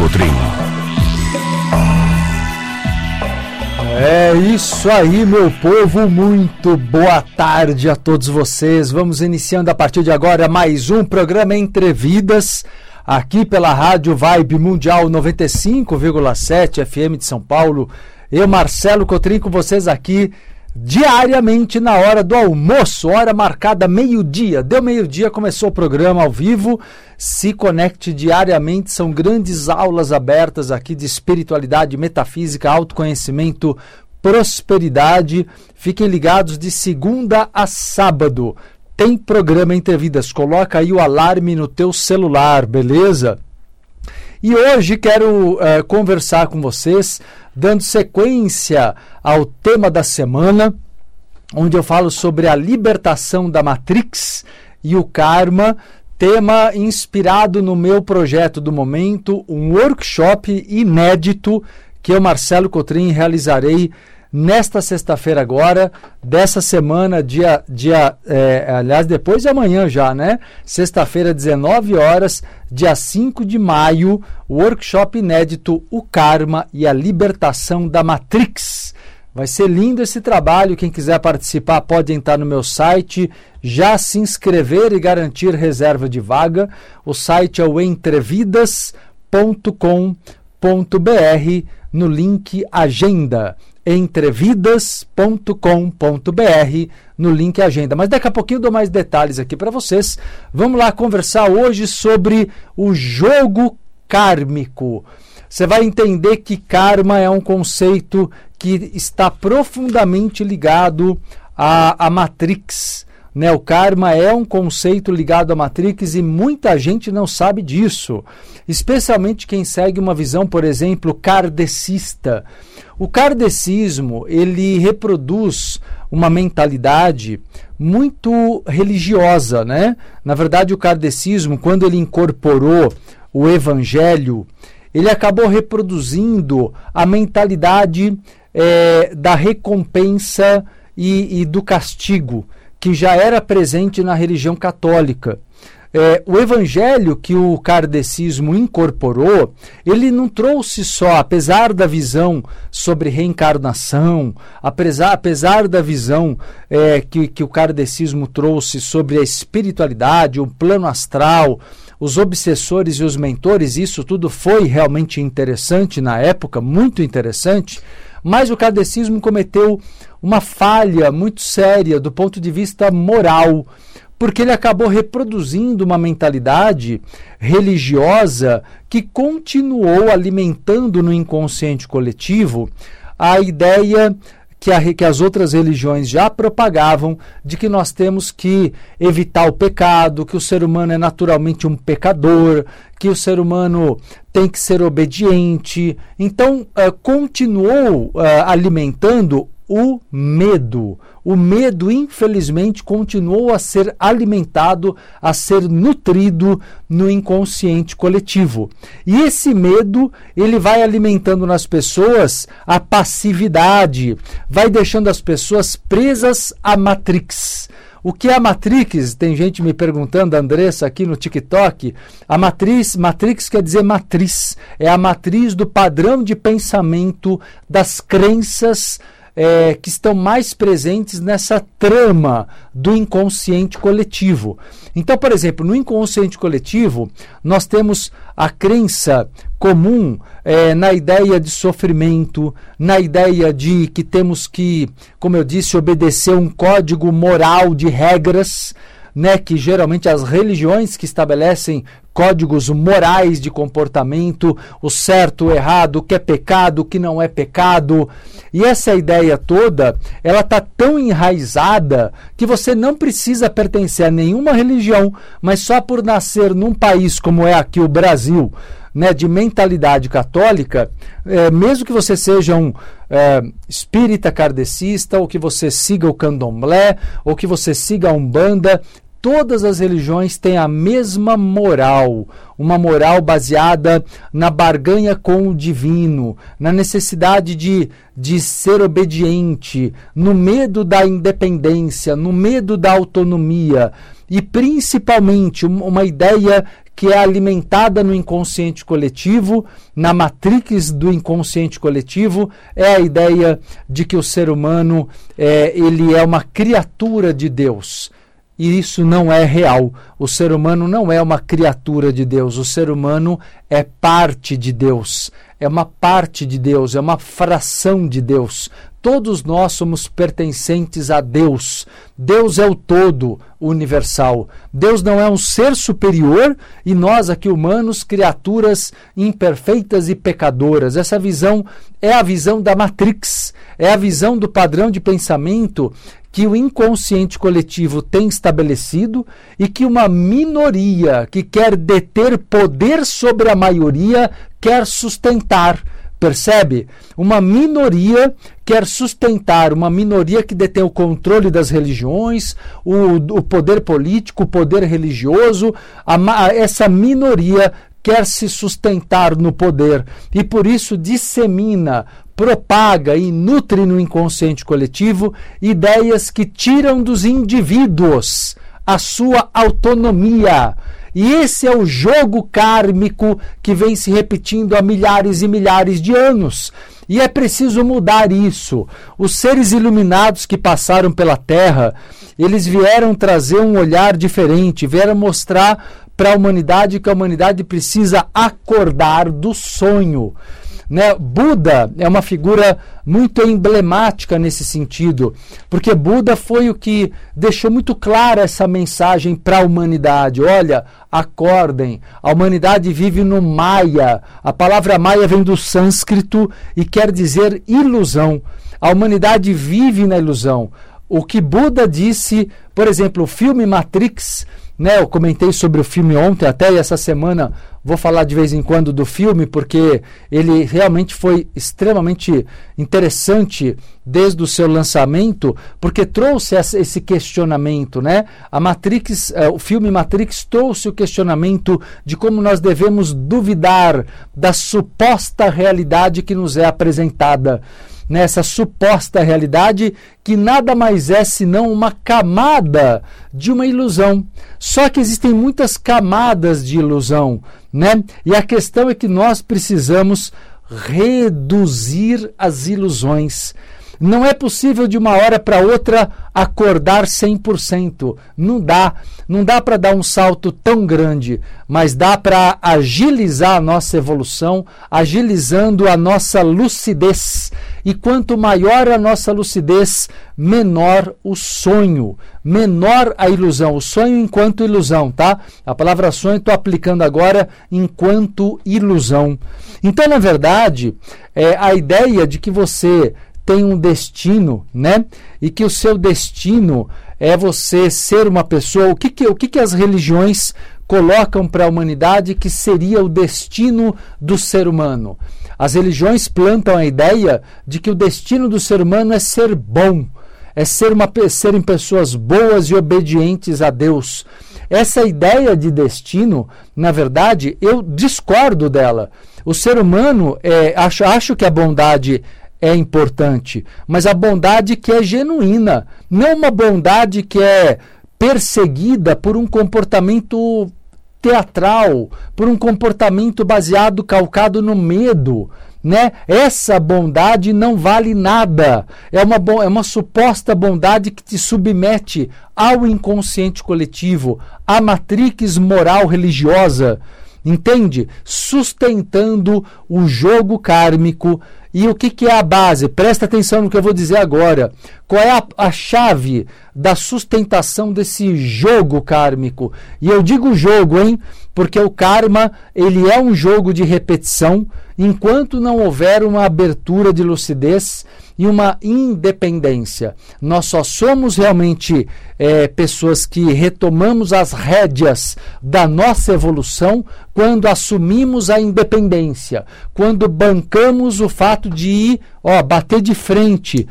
Cotrim. É isso aí, meu povo. Muito boa tarde a todos vocês. Vamos iniciando a partir de agora mais um programa Entrevidas, aqui pela Rádio Vibe Mundial 95,7 FM de São Paulo. Eu, Marcelo Cotrim, com vocês aqui diariamente na hora do almoço, hora marcada meio-dia. Deu meio-dia, começou o programa ao vivo. Se conecte diariamente, são grandes aulas abertas aqui de espiritualidade, metafísica, autoconhecimento, prosperidade. Fiquem ligados de segunda a sábado. Tem programa Entre Vidas. Coloca aí o alarme no teu celular, beleza? E hoje quero uh, conversar com vocês, dando sequência ao tema da semana, onde eu falo sobre a libertação da Matrix e o karma, tema inspirado no meu projeto do momento, um workshop inédito que eu, Marcelo Cotrim, realizarei nesta sexta-feira agora, dessa semana, dia, dia é, aliás, depois de amanhã já, né? Sexta-feira, 19 horas, dia 5 de maio, workshop inédito O Karma e a Libertação da Matrix. Vai ser lindo esse trabalho. Quem quiser participar pode entrar no meu site, já se inscrever e garantir reserva de vaga. O site é o entrevidas.com.br no link Agenda entrevidas.com.br no link Agenda. Mas daqui a pouquinho eu dou mais detalhes aqui para vocês. Vamos lá conversar hoje sobre o jogo kármico. Você vai entender que karma é um conceito que está profundamente ligado à, à Matrix. Né? O karma é um conceito ligado à Matrix e muita gente não sabe disso, especialmente quem segue uma visão, por exemplo, kardecista. O kardecismo, ele reproduz uma mentalidade muito religiosa, né? Na verdade, o kardecismo, quando ele incorporou o evangelho, ele acabou reproduzindo a mentalidade é, da recompensa e, e do castigo, que já era presente na religião católica. é, o evangelho que o kardecismo incorporou, ele não trouxe só, apesar da visão sobre reencarnação, apesar, apesar da visão é, que, que o kardecismo trouxe sobre a espiritualidade, o plano astral, os obsessores e os mentores, isso tudo foi realmente interessante na época, muito interessante, mas o kardecismo cometeu uma falha muito séria do ponto de vista moral porque ele acabou reproduzindo uma mentalidade religiosa que continuou alimentando no inconsciente coletivo a ideia que, a, que, as outras religiões já propagavam de que nós temos que evitar o pecado, que o ser humano é naturalmente um pecador, que o ser humano tem que ser obediente. Então, uh, continuou uh, alimentando o medo. O medo, infelizmente, continuou a ser alimentado, a ser nutrido no inconsciente coletivo. E esse medo, ele vai alimentando nas pessoas a passividade, vai deixando as pessoas presas à matrix. O que é a Matrix? Tem gente me perguntando, Andressa, aqui no TikTok. A matriz, Matrix quer dizer matriz. É a matriz do padrão de pensamento, das crenças, é, que estão mais presentes nessa trama do inconsciente coletivo. Então, por exemplo, no inconsciente coletivo, nós temos a crença comum é, na ideia de sofrimento, na ideia de que temos que, como eu disse, obedecer um código moral de regras né, que geralmente as religiões que estabelecem códigos morais de comportamento, o certo, o errado, o que é pecado, o que não é pecado. E essa ideia toda, ela está tão enraizada que você não precisa pertencer a nenhuma religião, mas só por nascer num país como é aqui o Brasil, né, de mentalidade católica, é, mesmo que você seja um é, espírita kardecista, ou que você siga o candomblé, ou que você siga a Umbanda, todas as religiões têm a mesma moral, uma moral baseada na barganha com o divino, na necessidade de, de ser obediente, no medo da independência, no medo da autonomia e principalmente uma ideia que é alimentada no inconsciente coletivo, na matrix do inconsciente coletivo, é a ideia de que o ser humano é, ele é uma criatura de Deus e isso não é real. O ser humano não é uma criatura de Deus, o ser humano é parte de Deus, é uma parte de Deus, é uma fração de Deus. Todos nós somos pertencentes a Deus. Deus é o todo universal. Deus não é um ser superior e nós, aqui humanos, criaturas imperfeitas e pecadoras. Essa visão é a visão da Matrix, é a visão do padrão de pensamento que o inconsciente coletivo tem estabelecido e que uma minoria que quer deter poder sobre a maioria quer sustentar. Percebe? Uma minoria quer sustentar, uma minoria que detém o controle das religiões, o, o poder político, o poder religioso. A, essa minoria quer se sustentar no poder e por isso dissemina propaga e nutre no inconsciente coletivo ideias que tiram dos indivíduos a sua autonomia. E esse é o jogo kármico que vem se repetindo há milhares e milhares de anos. E é preciso mudar isso. Os seres iluminados que passaram pela Terra, eles vieram trazer um olhar diferente, vieram mostrar para a humanidade que a humanidade precisa acordar do sonho. Né? Buda é uma figura muito emblemática nesse sentido, porque Buda foi o que deixou muito clara essa mensagem para a humanidade. Olha, acordem, a humanidade vive no Maya. A palavra Maya vem do sânscrito e quer dizer ilusão. A humanidade vive na ilusão. O que Buda disse, por exemplo, o filme Matrix né, eu comentei sobre o filme ontem, até e essa semana vou falar de vez em quando do filme, porque ele realmente foi extremamente interessante desde o seu lançamento, porque trouxe esse questionamento, né? A Matrix, eh, o filme Matrix trouxe o questionamento de como nós devemos duvidar da suposta realidade que nos é apresentada. Nessa suposta realidade que nada mais é senão uma camada de uma ilusão. Só que existem muitas camadas de ilusão, né? E a questão é que nós precisamos reduzir as ilusões. Não é possível de uma hora para outra acordar 100%. Não dá. Não dá para dar um salto tão grande, mas dá para agilizar a nossa evolução, agilizando a nossa lucidez. E quanto maior a nossa lucidez, menor o sonho, menor a ilusão. O sonho enquanto ilusão, tá? A palavra sonho estou aplicando agora enquanto ilusão. Então, na verdade, é a ideia de que você tem um destino, né? E que o seu destino é você ser uma pessoa. O que, que, o que, que as religiões colocam para a humanidade que seria o destino do ser humano? As religiões plantam a ideia de que o destino do ser humano é ser bom, é ser uma, serem pessoas boas e obedientes a Deus. Essa ideia de destino, na verdade, eu discordo dela. O ser humano, é, acho, acho que a bondade é importante, mas a bondade que é genuína, não uma bondade que é perseguida por um comportamento teatral, por um comportamento baseado, calcado no medo. Né? Essa bondade não vale nada. É uma, é uma suposta bondade que te submete ao inconsciente coletivo, à matrix moral religiosa. Entende? Sustentando o jogo kármico e o que, que é a base? Presta atenção no que eu vou dizer agora. Qual é a, a chave da sustentação desse jogo kármico? E eu digo jogo, hein? Porque o karma ele é um jogo de repetição enquanto não houver uma abertura de lucidez e uma independência. Nós só somos realmente é, pessoas que retomamos as rédeas da nossa evolução quando assumimos a independência, quando bancamos o fato de ir, ó, bater de frente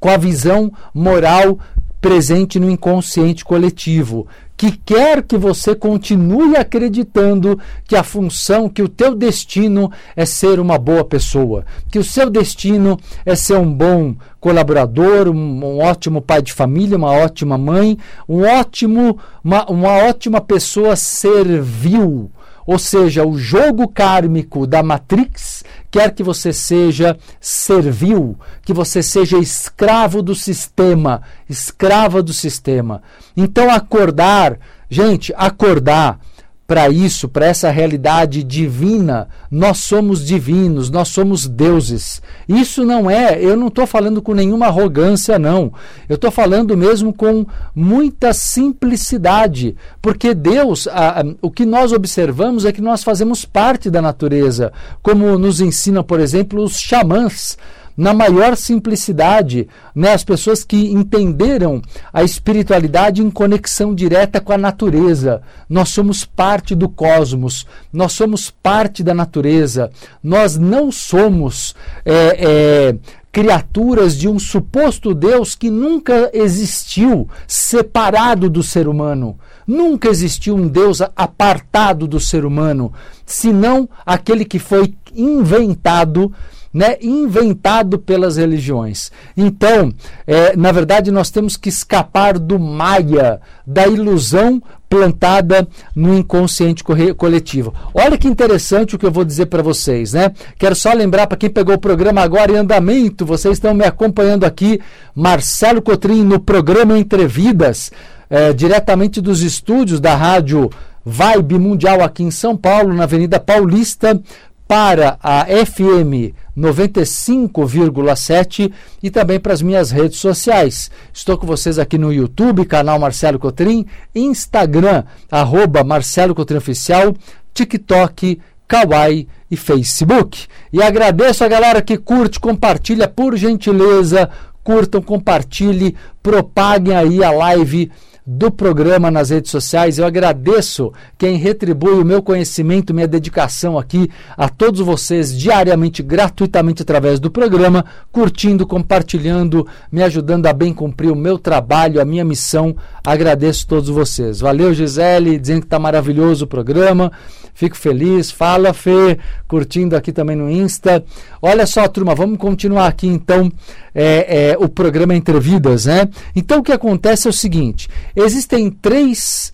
com a visão moral presente no inconsciente coletivo que quer que você continue acreditando que a função, que o teu destino é ser uma boa pessoa, que o seu destino é ser um bom colaborador, um, um ótimo pai de família, uma ótima mãe, um ótimo, uma, uma ótima pessoa servil. Ou seja, o jogo kármico da Matrix quer que você seja servil, que você seja escravo do sistema, escrava do sistema. Então, acordar, gente, acordar para isso, para essa realidade divina, nós somos divinos, nós somos deuses. Isso não é, eu não estou falando com nenhuma arrogância, não. Eu estou falando mesmo com muita simplicidade, porque Deus, a, a, o que nós observamos é que nós fazemos parte da natureza, como nos ensina, por exemplo, os xamãs na maior simplicidade, né? as pessoas que entenderam a espiritualidade em conexão direta com a natureza. Nós somos parte do cosmos, nós somos parte da natureza, nós não somos. É, é, criaturas de um suposto Deus que nunca existiu separado do ser humano. Nunca existiu um Deus apartado do ser humano, senão aquele que foi inventado né, inventado pelas religiões. Então, é, na verdade, nós temos que escapar do maia, da ilusão plantada no inconsciente coletivo. Olha que interessante o que eu vou dizer para vocês, né? Quero só lembrar para quem pegou o programa agora em andamento, vocês estão me acompanhando aqui, Marcelo Cotrim no programa Entrevidas, é, diretamente dos estúdios da rádio Vibe Mundial aqui em São Paulo, na Avenida Paulista, para a FM 95,7 e também para as minhas redes sociais. Estou com vocês aqui no YouTube, canal Marcelo Cotrim, Instagram, arroba Marcelo Cotrim Oficial, TikTok, Kawaii e Facebook. E agradeço a galera que curte, compartilha, por gentileza, curtam, compartilhe, propaguem aí a live do programa nas redes sociais. Eu agradeço quem retribui o meu conhecimento, minha dedicação aqui a todos vocês diariamente, gratuitamente através do programa, curtindo, compartilhando, me ajudando a bem cumprir o meu trabalho, a minha missão. Agradeço todos vocês. Valeu, Gisele, dizendo que está maravilhoso o programa. Fico feliz. Fala, Fê, curtindo aqui também no Insta. Olha só, turma, vamos continuar aqui então é, é, o programa Entre Vidas, né? Então o que acontece é o seguinte: existem três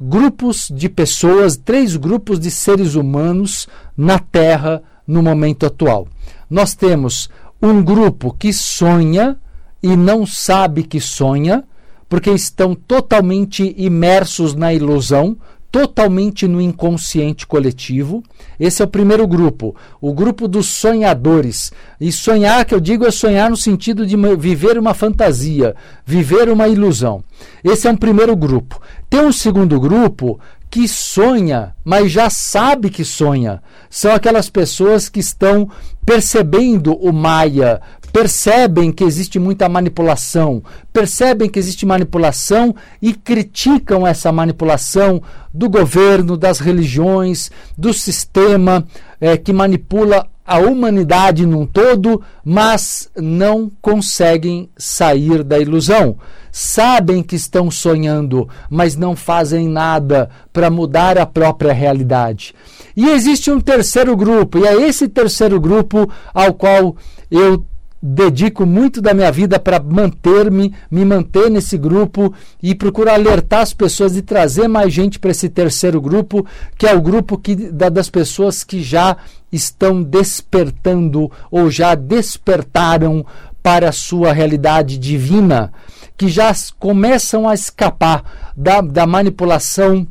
grupos de pessoas, três grupos de seres humanos na Terra no momento atual. Nós temos um grupo que sonha e não sabe que sonha, porque estão totalmente imersos na ilusão, totalmente no inconsciente coletivo. Esse é o primeiro grupo, o grupo dos sonhadores. E sonhar, que eu digo, é sonhar no sentido de viver uma fantasia, viver uma ilusão. Esse é um primeiro grupo. Tem um segundo grupo que sonha, mas já sabe que sonha. São aquelas pessoas que estão percebendo o Maia, percebem que existe muita manipulação, percebem que existe manipulação e criticam essa manipulação do governo, das religiões, do sistema é, que manipula a humanidade num todo, mas não conseguem sair da ilusão. Sabem que estão sonhando, mas não fazem nada para mudar a própria realidade. E existe um terceiro grupo, e é esse terceiro grupo ao qual eu dedico muito da minha vida para manter-me, me manter nesse grupo e procuro alertar as pessoas e trazer mais gente para esse terceiro grupo, que é o grupo que, da, das pessoas que já estão despertando ou já despertaram para a sua realidade divina, que já começam a escapar da, da manipulação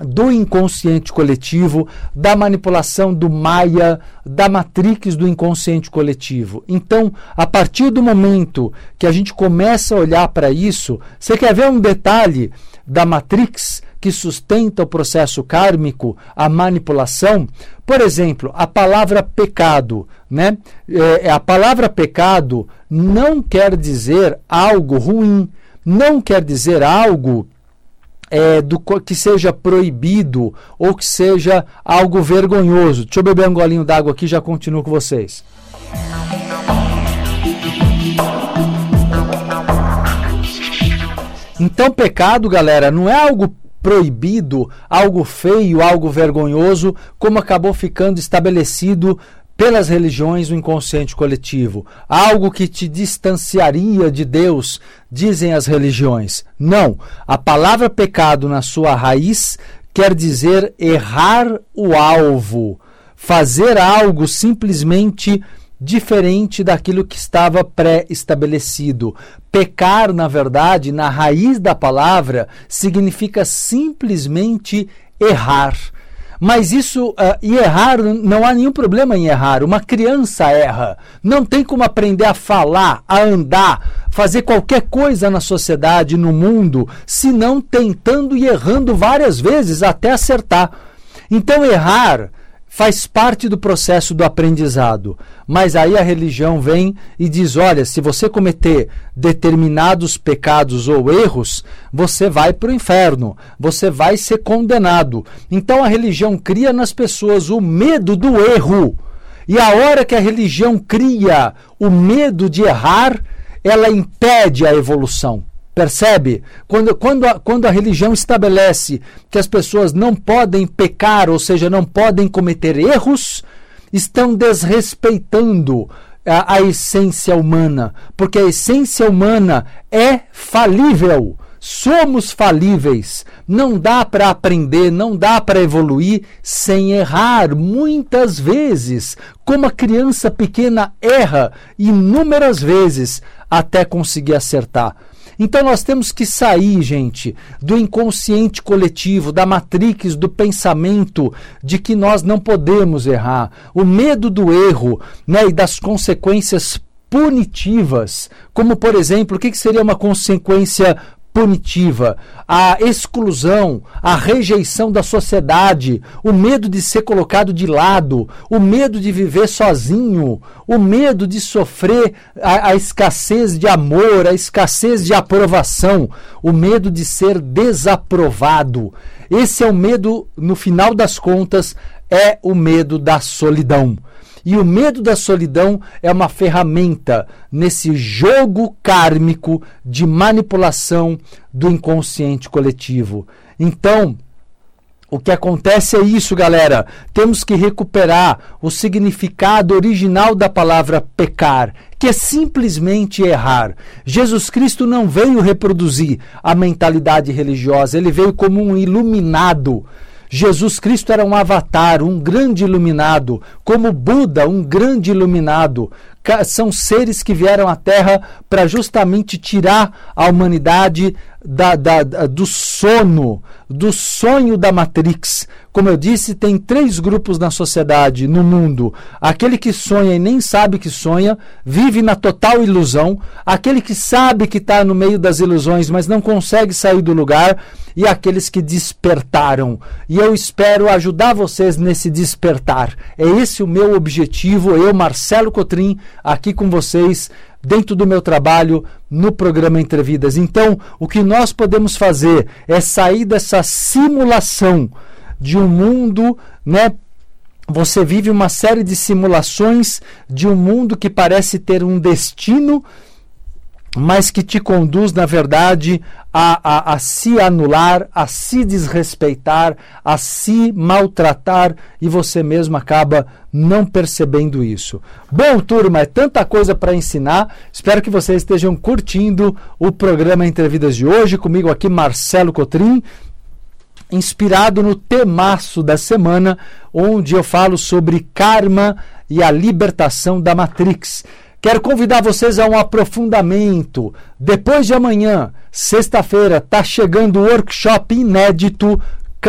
do inconsciente coletivo, da manipulação do Maia, da matrix do inconsciente coletivo. Então, a partir do momento que a gente começa a olhar para isso, você quer ver um detalhe da matrix que sustenta o processo kármico, a manipulação? Por exemplo, a palavra pecado, né? É, a palavra pecado não quer dizer algo ruim, não quer dizer algo é, do que seja proibido ou que seja algo vergonhoso. Deixa eu beber um golinho d'água aqui já continuo com vocês. Então, pecado, galera, não é algo proibido, algo feio, algo vergonhoso, como acabou ficando estabelecido pelas religiões o inconsciente coletivo, algo que te distanciaria de Deus, dizem as religiões. Não, a palavra pecado na sua raiz quer dizer errar o alvo, fazer algo simplesmente diferente daquilo que estava pré-estabelecido. Pecar, na verdade, na raiz da palavra, significa simplesmente errar mas isso, uh, e errar, não há nenhum problema em errar. Uma criança erra. Não tem como aprender a falar, a andar, fazer qualquer coisa na sociedade, no mundo, se não tentando e errando várias vezes até acertar. Então, errar faz parte do processo do aprendizado. Mas aí a religião vem e diz: olha, se você cometer determinados pecados ou erros, você vai para o inferno, você vai ser condenado. Então a religião cria nas pessoas o medo do erro. E a hora que a religião cria o medo de errar, ela impede a evolução. Percebe? Quando, quando, a, quando a religião estabelece que as pessoas não podem pecar, ou seja, não podem cometer erros, estão desrespeitando a, a essência humana, porque a essência humana é falível. Somos falíveis. Não dá para aprender, não dá para evoluir sem errar muitas vezes, como a criança pequena erra inúmeras vezes até conseguir acertar. Então nós temos que sair, gente, do inconsciente coletivo, da matrix do pensamento de que nós não podemos errar. O medo do erro né, e das consequências punitivas, como por exemplo, o que, que seria uma consequência punitiva, a exclusão, a rejeição da sociedade, o medo de ser colocado de lado, o medo de viver sozinho, o medo de sofrer a, a escassez de amor, a escassez de aprovação, o medo de ser desaprovado. Esse é o medo, no final das contas, é o medo da solidão. E o medo da solidão é uma ferramenta nesse jogo kármico de manipulação do inconsciente coletivo. Então, O que acontece é isso, galera. Temos que recuperar o significado original da palavra pecar, que é simplesmente errar. Jesus Cristo não veio reproduzir a mentalidade religiosa, ele veio como um iluminado. Jesus Cristo era um avatar, um grande iluminado, como Buda, um grande iluminado. São seres que vieram à Terra para justamente tirar a humanidade da, da, do sono, do sonho da Matrix. Como eu disse, tem três grupos na sociedade, no mundo: aquele que sonha e nem sabe que sonha, vive na total ilusão, aquele que sabe que está no meio das ilusões, mas não consegue sair do lugar, e aqueles que despertaram. E eu espero ajudar vocês nesse despertar. É esse o meu objetivo, eu, Marcelo Cotrim, aqui com vocês dentro do meu trabalho no programa Entrevidas. Então, o que nós podemos fazer é sair dessa simulação de um mundo, né? Você vive uma série de simulações de um mundo que parece ter um destino mas que te conduz, na verdade, a, a, a, se anular, a se desrespeitar, a se maltratar e você mesmo acaba não percebendo isso. Bom, turma, é tanta coisa para ensinar. Espero que vocês estejam curtindo o programa Entrevidas de hoje. Comigo aqui, Marcelo Cotrim, inspirado no temaço da semana, onde eu falo sobre karma e a libertação da Matrix. Quero convidar vocês a um aprofundamento. Depois de amanhã, sexta-feira, está chegando o workshop inédito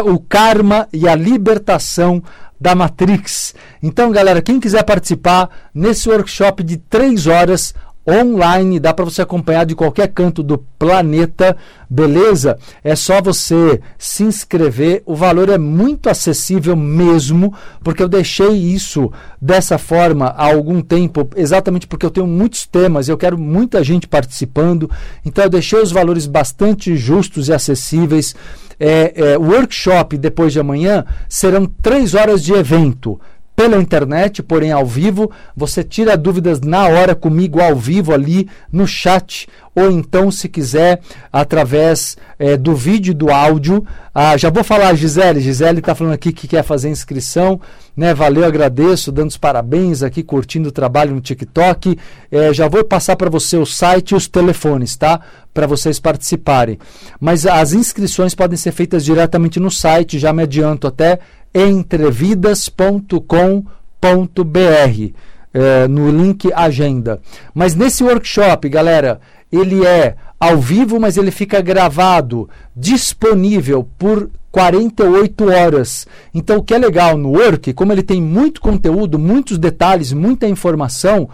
O Karma e a Libertação da Matrix. Então, galera, quem quiser participar nesse workshop de três horas, online, dá para você acompanhar de qualquer canto do planeta, beleza? É só você se inscrever. O valor é muito acessível mesmo, porque eu deixei isso dessa forma há algum tempo, exatamente porque eu tenho muitos temas, eu quero muita gente participando, então eu deixei os valores bastante justos e acessíveis. É, é, workshop depois de amanhã serão três horas de evento pela internet, porém ao vivo. Você tira dúvidas na hora comigo ao vivo ali no chat, ou então, se quiser, através é, do vídeo do áudio. Ah, já vou falar, Gisele. Gisele está falando aqui que quer fazer inscrição. Né? Valeu, agradeço, dando os parabéns aqui, curtindo o trabalho no TikTok. É, já vou passar para você o site e os telefones, tá? Para vocês participarem. Mas as inscrições podem ser feitas diretamente no site, já me adianto até entrevidas.com.br. É, no link agenda. Mas nesse workshop, galera, ele é ao vivo, mas ele fica gravado, disponível por 48 horas. Então, o que é legal no Work, como ele tem muito conteúdo, muitos detalhes, muita informação,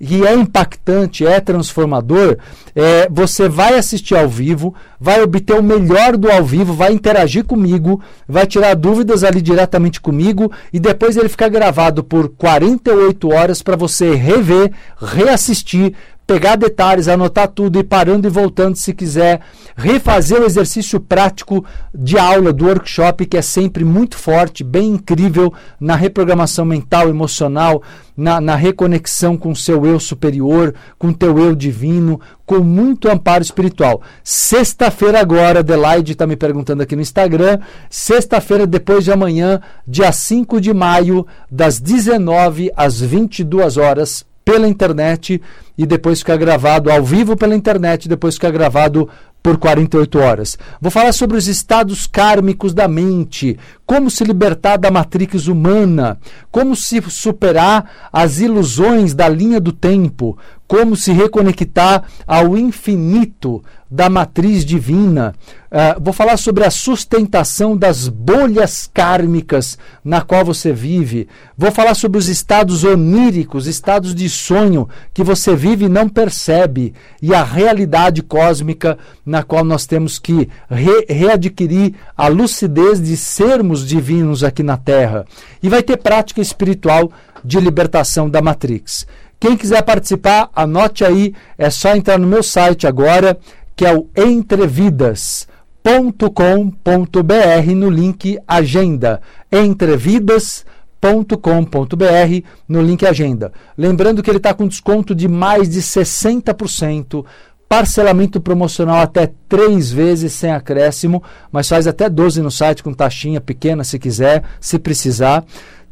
e é impactante, é transformador, é, você vai assistir ao vivo, vai obter o melhor do ao vivo, vai interagir comigo, vai tirar dúvidas ali diretamente comigo e depois ele fica gravado por 48 horas para você rever, reassistir, pegar detalhes, anotar tudo e parando e voltando se quiser, refazer o exercício prático de aula do workshop que é sempre muito forte, bem incrível na reprogramação mental, emocional, na, na reconexão com o seu eu superior, com o teu eu divino, com muito amparo espiritual. Sexta-feira agora, Adelaide está me perguntando aqui no Instagram, sexta-feira depois de amanhã, dia 5 de maio, das 19 às 22 horas, pela internet e depois ficar gravado ao vivo pela internet, depois ficar gravado por 48 horas. Vou falar sobre os estados kármicos da mente, como se libertar da matrix humana, como se superar as ilusões da linha do tempo, como se reconectar ao infinito da matriz divina. Uh, vou falar sobre a sustentação das bolhas kármicas na qual você vive. Vou falar sobre os estados oníricos, estados de sonho que você vive e não percebe, e a realidade cósmica na qual nós temos que re readquirir a lucidez de sermos divinos aqui na Terra. E vai ter prática espiritual de libertação da Matrix. Quem quiser participar, anote aí, é só entrar no meu site agora, que é o entrevidas.com.br no link agenda. entrevidas.com.br no link agenda. Lembrando que ele está com desconto de mais de 60% parcelamento promocional até três vezes sem acréscimo, mas faz até 12 no site com taxinha pequena se quiser, se precisar.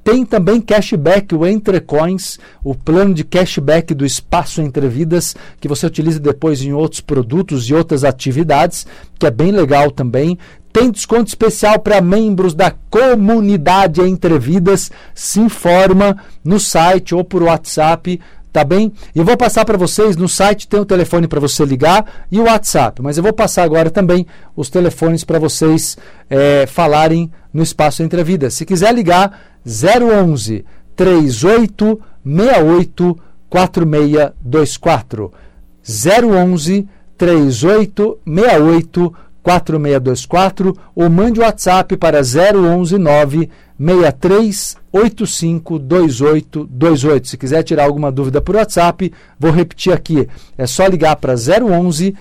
Tem também cashback, o Entre Coins, o plano de cashback do Espaço Entre Vidas, que você utiliza depois em outros produtos e outras atividades, que é bem legal também. Tem desconto especial para membros da comunidade Entre Vidas. Se informa no site ou por WhatsApp tá bem? Eu vou passar para vocês, no site tem o telefone para você ligar e o WhatsApp, mas eu vou passar agora também os telefones para vocês é, falarem no Espaço Entre Vidas. Se quiser ligar, 011 38 68 4624. 011 38 68 4624 ou mande o WhatsApp para 011 9 63852828. Se quiser tirar alguma dúvida por WhatsApp, vou repetir aqui. É só ligar para 011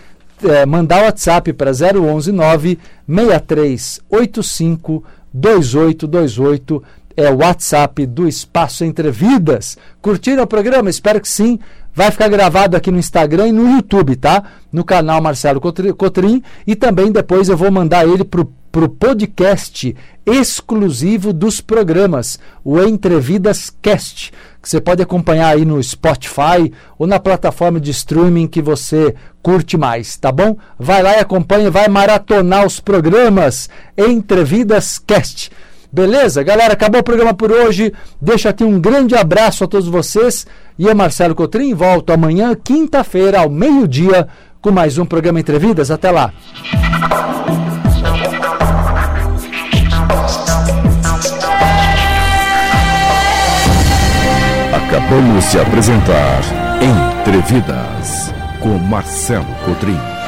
é, mandar o WhatsApp para 011 9 6385 2828 é o WhatsApp do Espaço Entre Vidas. Curtiram o programa? Espero que sim. Vai ficar gravado aqui no Instagram e no YouTube, tá? No canal Marcelo Cotrim. E também depois eu vou mandar ele para o podcast exclusivo dos programas, o Entrevidas Cast, que você pode acompanhar aí no Spotify ou na plataforma de streaming que você curte mais, tá bom? Vai lá e acompanha, vai maratonar os programas Entrevidas Cast. Beleza? Galera, acabou o programa por hoje. Deixa aqui um grande abraço a todos vocês. E eu, Marcelo Cotrim, volto amanhã, quinta-feira, ao meio-dia, com mais um programa Entrevidas. Até lá. Acabamos de apresentar Entrevidas com Marcelo Cotrim.